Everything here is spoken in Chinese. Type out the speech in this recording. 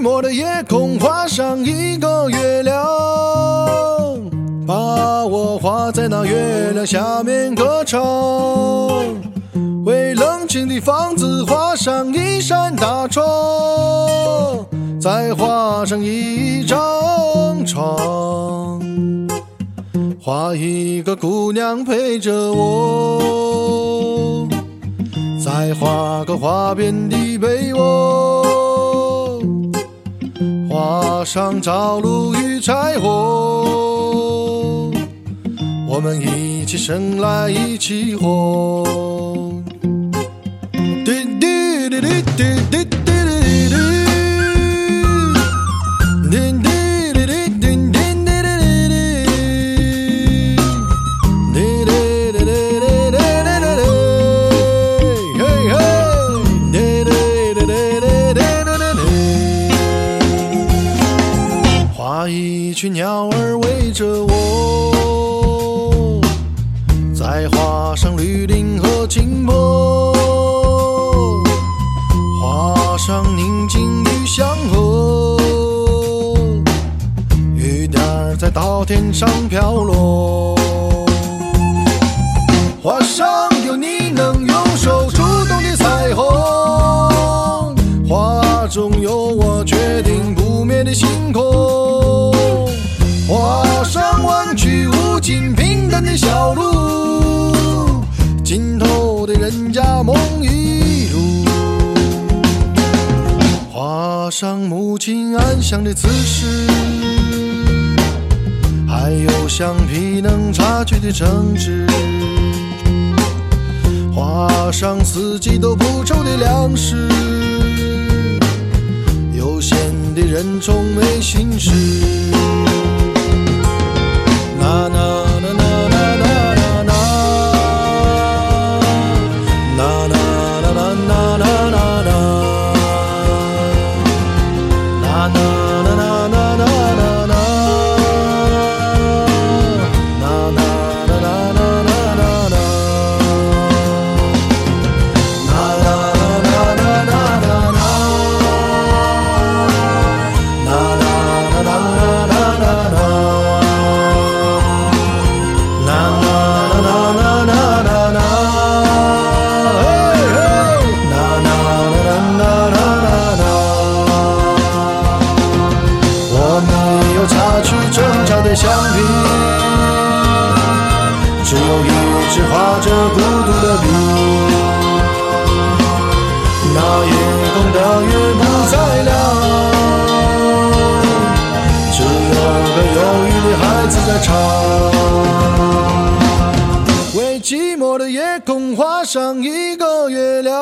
寂寞的夜空画上一个月亮把我画在那月亮下面歌唱为冷清的房子画上一扇大窗再画上一张床画一个姑娘陪着我再画个花边的被窝。上找路与柴火，我们一起生来一起活。滴滴滴滴滴滴。群鸟儿围着我，再画上绿林和青坡，画上宁静与祥和，雨点儿在稻田上飘落，画上有你能用手触动的彩虹，画中有我决定不灭的星空。去无尽平坦的小路，尽头的人家梦。一如画上母亲安详的姿势，还有橡皮能擦去的争执，画上四季都不愁的粮食。悠闲的人从没心事。橡皮，只有一支画着孤独的笔。那夜空的月不再亮，只有个忧郁的孩子在唱。为寂寞的夜空画上一个月亮。